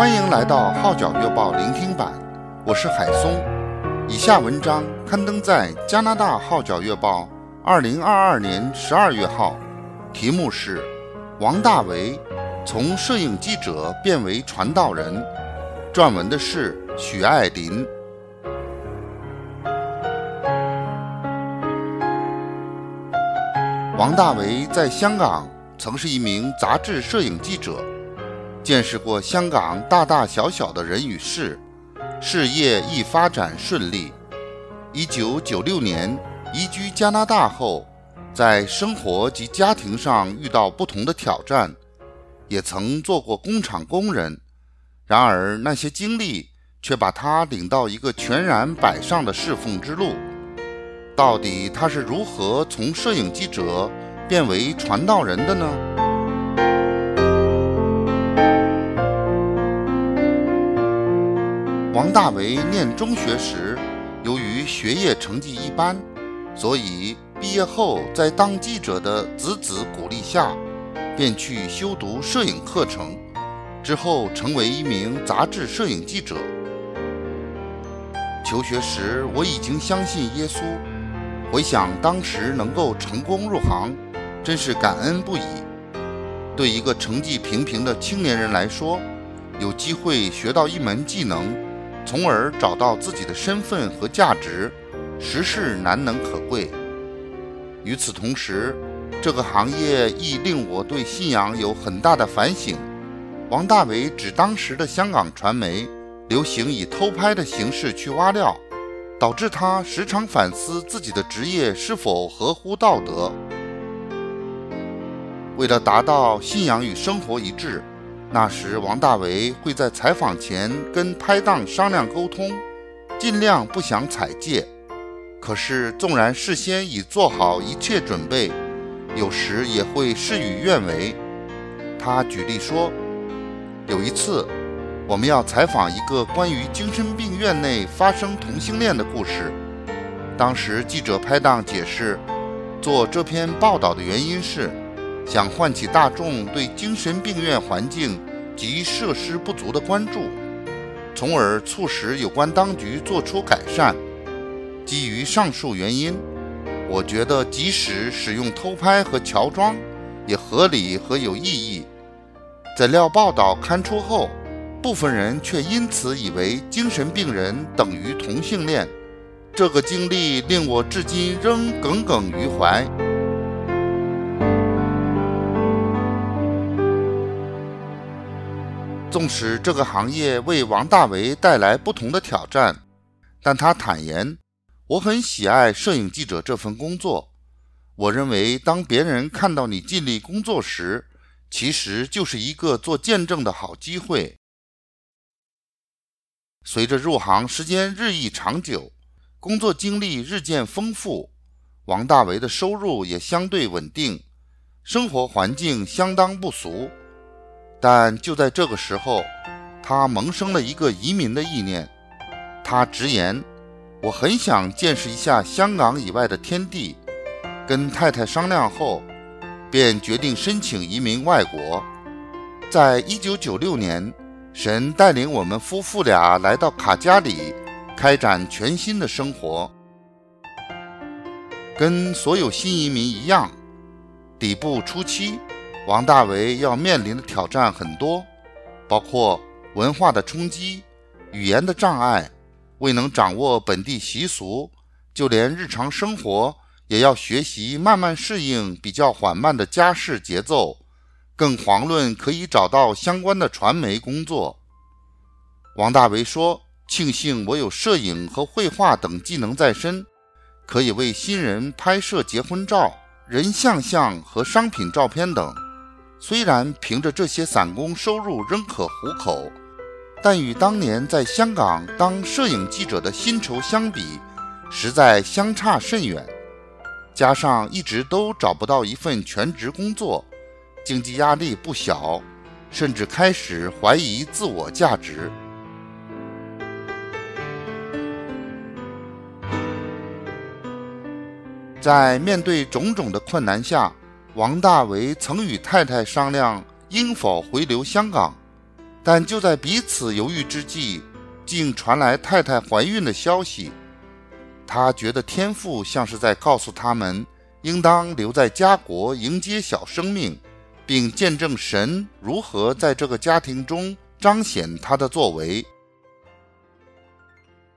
欢迎来到《号角月报》聆听版，我是海松。以下文章刊登在加拿大《号角月报》二零二二年十二月号，题目是《王大为从摄影记者变为传道人》，撰文的是许爱林。王大为在香港曾是一名杂志摄影记者。见识过香港大大小小的人与事，事业亦发展顺利。一九九六年移居加拿大后，在生活及家庭上遇到不同的挑战，也曾做过工厂工人。然而那些经历却把他领到一个全然摆上的侍奉之路。到底他是如何从摄影记者变为传道人的呢？王大为念中学时，由于学业成绩一般，所以毕业后在当记者的子子鼓励下，便去修读摄影课程，之后成为一名杂志摄影记者。求学时我已经相信耶稣，回想当时能够成功入行，真是感恩不已。对一个成绩平平的青年人来说，有机会学到一门技能。从而找到自己的身份和价值，实是难能可贵。与此同时，这个行业亦令我对信仰有很大的反省。王大为指当时的香港传媒流行以偷拍的形式去挖料，导致他时常反思自己的职业是否合乎道德。为了达到信仰与生活一致。那时，王大为会在采访前跟拍档商量沟通，尽量不想踩界。可是，纵然事先已做好一切准备，有时也会事与愿违。他举例说，有一次，我们要采访一个关于精神病院内发生同性恋的故事。当时记者拍档解释，做这篇报道的原因是。想唤起大众对精神病院环境及设施不足的关注，从而促使有关当局做出改善。基于上述原因，我觉得即使使用偷拍和乔装也合理和有意义。怎料报道刊出后，部分人却因此以为精神病人等于同性恋，这个经历令我至今仍耿耿于怀。纵使这个行业为王大为带来不同的挑战，但他坦言：“我很喜爱摄影记者这份工作。我认为，当别人看到你尽力工作时，其实就是一个做见证的好机会。”随着入行时间日益长久，工作经历日渐丰富，王大为的收入也相对稳定，生活环境相当不俗。但就在这个时候，他萌生了一个移民的意念。他直言：“我很想见识一下香港以外的天地。”跟太太商量后，便决定申请移民外国。在一九九六年，神带领我们夫妇俩来到卡加里，开展全新的生活。跟所有新移民一样，底部初期。王大为要面临的挑战很多，包括文化的冲击、语言的障碍，未能掌握本地习俗，就连日常生活也要学习慢慢适应比较缓慢的家事节奏，更遑论可以找到相关的传媒工作。王大为说：“庆幸我有摄影和绘画等技能在身，可以为新人拍摄结婚照、人像像和商品照片等。”虽然凭着这些散工收入仍可糊口，但与当年在香港当摄影记者的薪酬相比，实在相差甚远。加上一直都找不到一份全职工作，经济压力不小，甚至开始怀疑自我价值。在面对种种的困难下，王大为曾与太太商量应否回流香港，但就在彼此犹豫之际，竟传来太太怀孕的消息。他觉得天父像是在告诉他们，应当留在家国迎接小生命，并见证神如何在这个家庭中彰显他的作为。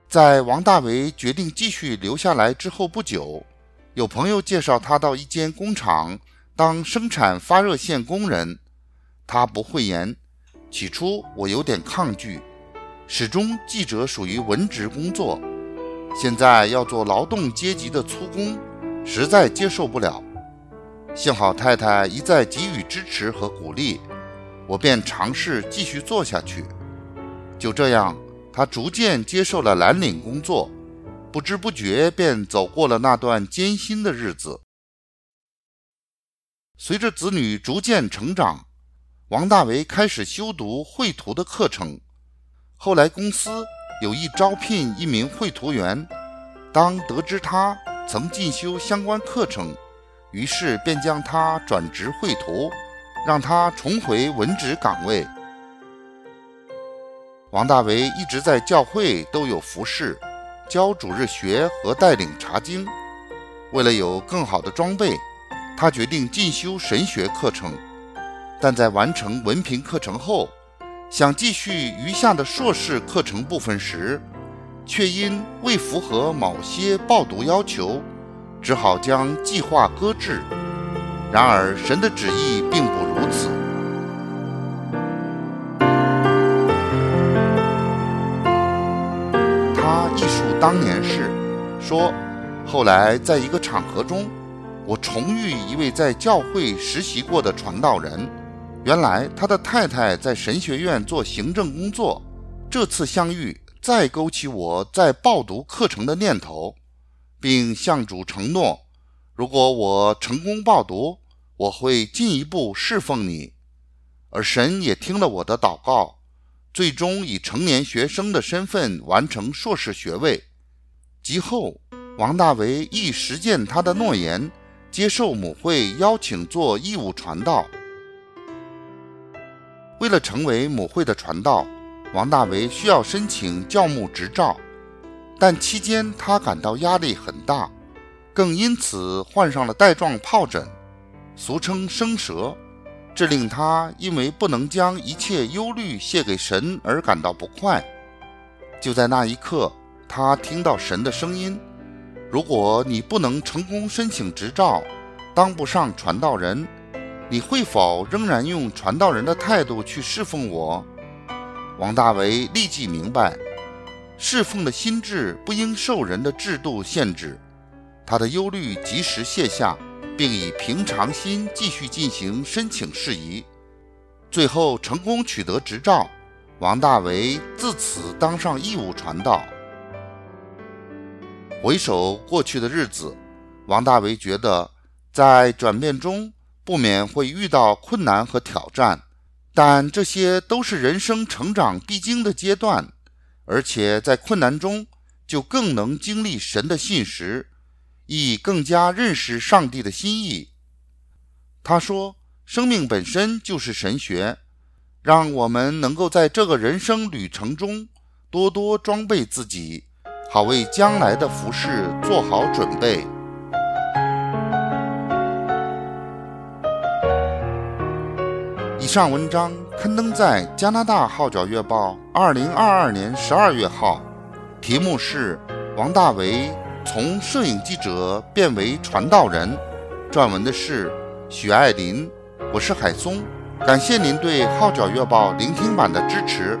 在王大为决定继续留下来之后不久，有朋友介绍他到一间工厂当生产发热线工人。他不讳言，起初我有点抗拒，始终记者属于文职工作，现在要做劳动阶级的粗工，实在接受不了。幸好太太一再给予支持和鼓励，我便尝试继续做下去。就这样。他逐渐接受了蓝领工作，不知不觉便走过了那段艰辛的日子。随着子女逐渐成长，王大为开始修读绘图的课程。后来公司有意招聘一名绘图员，当得知他曾进修相关课程，于是便将他转职绘图，让他重回文职岗位。王大为一直在教会都有服侍，教主日学和带领查经。为了有更好的装备，他决定进修神学课程。但在完成文凭课程后，想继续余下的硕士课程部分时，却因未符合某些报读要求，只好将计划搁置。然而，神的旨意并不如此。他忆述当年事说，后来在一个场合中，我重遇一位在教会实习过的传道人。原来他的太太在神学院做行政工作。这次相遇再勾起我在报读课程的念头，并向主承诺：如果我成功报读，我会进一步侍奉你。而神也听了我的祷告，最终以成年学生的身份完成硕士学位。及后，王大为亦实践他的诺言，接受母会邀请做义务传道。为了成为母会的传道，王大为需要申请教牧执照，但期间他感到压力很大，更因此患上了带状疱疹，俗称生蛇，这令他因为不能将一切忧虑卸给神而感到不快。就在那一刻。他听到神的声音：“如果你不能成功申请执照，当不上传道人，你会否仍然用传道人的态度去侍奉我？”王大为立即明白，侍奉的心智不应受人的制度限制。他的忧虑及时卸下，并以平常心继续进行申请事宜，最后成功取得执照。王大为自此当上义务传道。回首过去的日子，王大为觉得在转变中不免会遇到困难和挑战，但这些都是人生成长必经的阶段，而且在困难中就更能经历神的信实，亦更加认识上帝的心意。他说：“生命本身就是神学，让我们能够在这个人生旅程中多多装备自己。”好为将来的服饰做好准备。以上文章刊登在加拿大《号角月报》二零二二年十二月号，题目是《王大为从摄影记者变为传道人》，撰文的是许爱林。我是海松，感谢您对《号角月报》聆听版的支持。